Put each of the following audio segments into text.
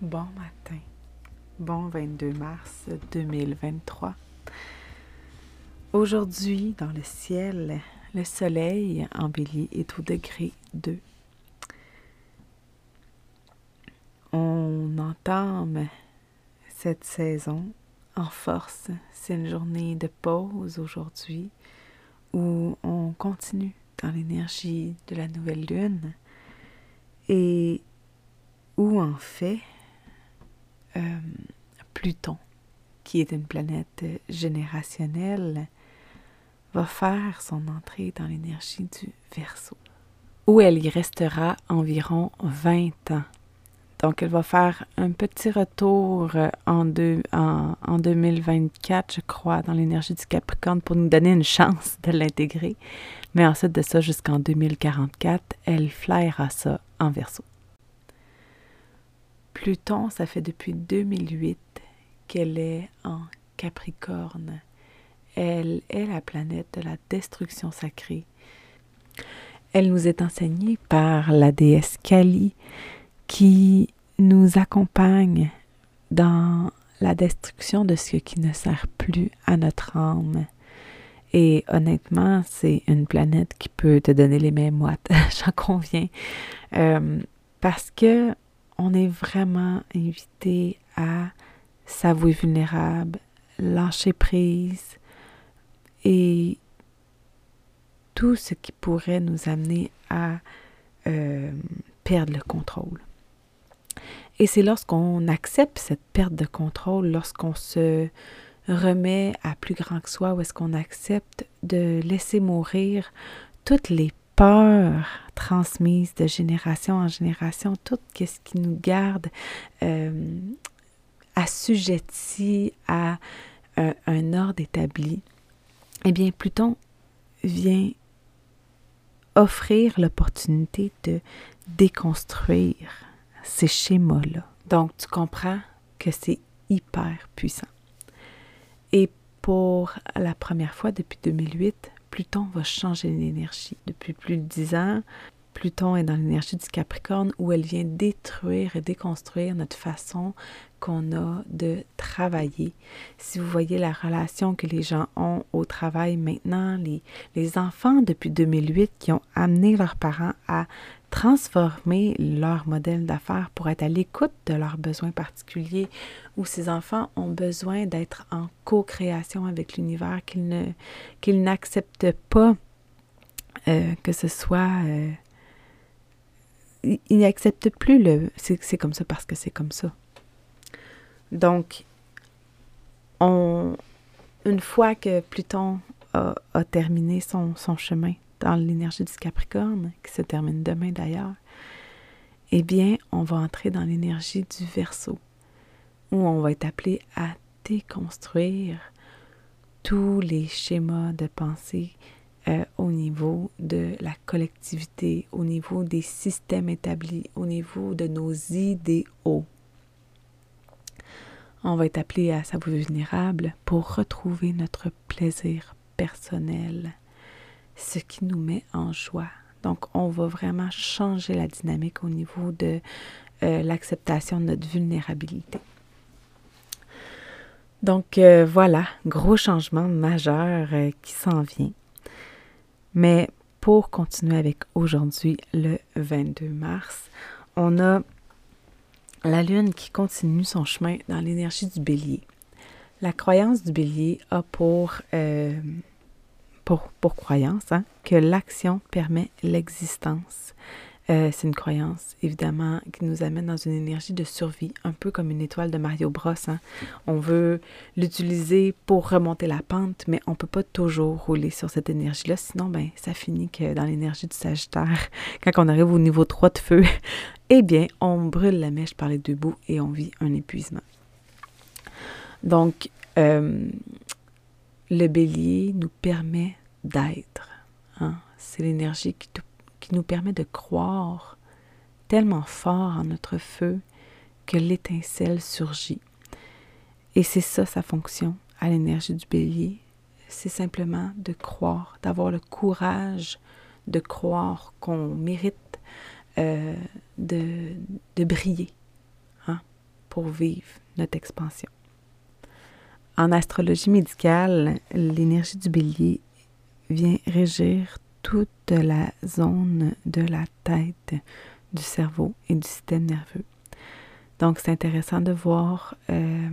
Bon matin. Bon 22 mars 2023. Aujourd'hui, dans le ciel, le soleil en bélier est au degré 2. On entame cette saison en force. C'est une journée de pause aujourd'hui où on continue dans l'énergie de la nouvelle lune et où en fait euh, Pluton, qui est une planète générationnelle, va faire son entrée dans l'énergie du Verseau, où elle y restera environ 20 ans. Donc, elle va faire un petit retour en, deux, en, en 2024, je crois, dans l'énergie du Capricorne pour nous donner une chance de l'intégrer. Mais ensuite de ça, jusqu'en 2044, elle flyera ça en Verseau. Pluton, ça fait depuis 2008 qu'elle est en Capricorne. Elle est la planète de la destruction sacrée. Elle nous est enseignée par la déesse Kali qui nous accompagne dans la destruction de ce qui ne sert plus à notre âme. Et honnêtement, c'est une planète qui peut te donner les mêmes moites, j'en conviens. Parce que on est vraiment invité à s'avouer vulnérable, lâcher prise et tout ce qui pourrait nous amener à euh, perdre le contrôle. Et c'est lorsqu'on accepte cette perte de contrôle, lorsqu'on se remet à plus grand que soi, ou est-ce qu'on accepte de laisser mourir toutes les peur transmise de génération en génération, tout ce qui nous garde euh, assujettis à euh, un ordre établi, eh bien, Pluton vient offrir l'opportunité de déconstruire ces schémas-là. Donc, tu comprends que c'est hyper puissant. Et pour la première fois depuis 2008, Pluton va changer l'énergie. Depuis plus de dix ans, Pluton est dans l'énergie du Capricorne où elle vient détruire et déconstruire notre façon qu'on a de travailler. Si vous voyez la relation que les gens ont au travail maintenant, les, les enfants depuis 2008 qui ont amené leurs parents à transformer leur modèle d'affaires pour être à l'écoute de leurs besoins particuliers, où ces enfants ont besoin d'être en co-création avec l'univers, qu'ils n'acceptent pas euh, que ce soit... Euh, ils n'acceptent plus le c'est comme ça parce que c'est comme ça. Donc, on, une fois que Pluton a, a terminé son, son chemin dans l'énergie du Capricorne, qui se termine demain d'ailleurs, eh bien, on va entrer dans l'énergie du Verseau, où on va être appelé à déconstruire tous les schémas de pensée euh, au niveau de la collectivité, au niveau des systèmes établis, au niveau de nos idéaux. On va être appelé à s'avouer vulnérable pour retrouver notre plaisir personnel, ce qui nous met en joie. Donc, on va vraiment changer la dynamique au niveau de euh, l'acceptation de notre vulnérabilité. Donc euh, voilà, gros changement majeur qui s'en vient. Mais pour continuer avec aujourd'hui, le 22 mars, on a la Lune qui continue son chemin dans l'énergie du bélier. La croyance du bélier a pour, euh, pour, croyance hein, que l'action permet l'existence. Euh, c'est une croyance, évidemment, qui nous amène dans une énergie de survie, un peu comme une étoile de Mario Bros. Hein. On veut l'utiliser pour remonter la pente, mais on ne peut pas toujours rouler sur cette énergie-là, sinon, ben, ça finit que dans l'énergie du Sagittaire, quand on arrive au niveau 3 de feu, eh bien, on brûle la mèche par les deux bouts et on vit un épuisement. Donc, euh, le bélier nous permet d'être. Hein. C'est l'énergie qui, qui nous permet de croire tellement fort en notre feu que l'étincelle surgit. Et c'est ça sa fonction à l'énergie du bélier. C'est simplement de croire, d'avoir le courage de croire qu'on mérite euh, de, de, briller hein, pour vivre notre expansion. En astrologie médicale, l'énergie du bélier vient régir toute la zone de la tête, du cerveau et du système nerveux. Donc, c'est intéressant de voir, euh,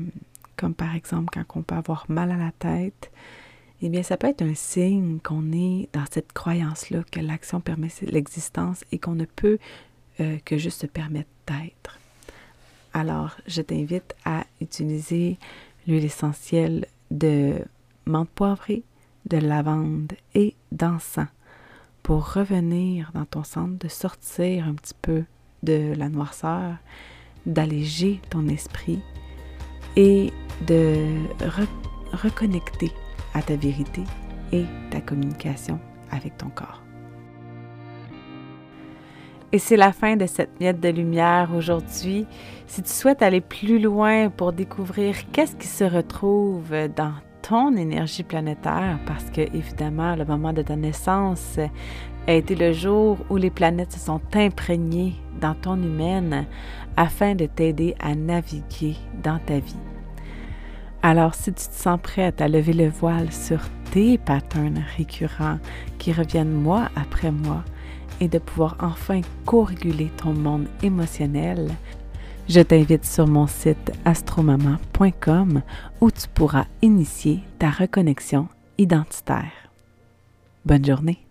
comme par exemple quand on peut avoir mal à la tête, eh bien, ça peut être un signe qu'on est dans cette croyance-là, que l'action permet l'existence et qu'on ne peut euh, que juste se permettre d'être. Alors, je t'invite à utiliser l'huile essentielle de menthe poivrée, de lavande et d'encens pour revenir dans ton centre, de sortir un petit peu de la noirceur, d'alléger ton esprit et de reconnecter à ta vérité et ta communication avec ton corps. Et c'est la fin de cette miette de lumière aujourd'hui. Si tu souhaites aller plus loin pour découvrir qu'est-ce qui se retrouve dans ton énergie planétaire parce que, évidemment, le moment de ta naissance a été le jour où les planètes se sont imprégnées dans ton humaine afin de t'aider à naviguer dans ta vie. Alors, si tu te sens prête à lever le voile sur tes patterns récurrents qui reviennent mois après mois et de pouvoir enfin co-réguler ton monde émotionnel, je t'invite sur mon site astromama.com où tu pourras initier ta reconnexion identitaire. Bonne journée!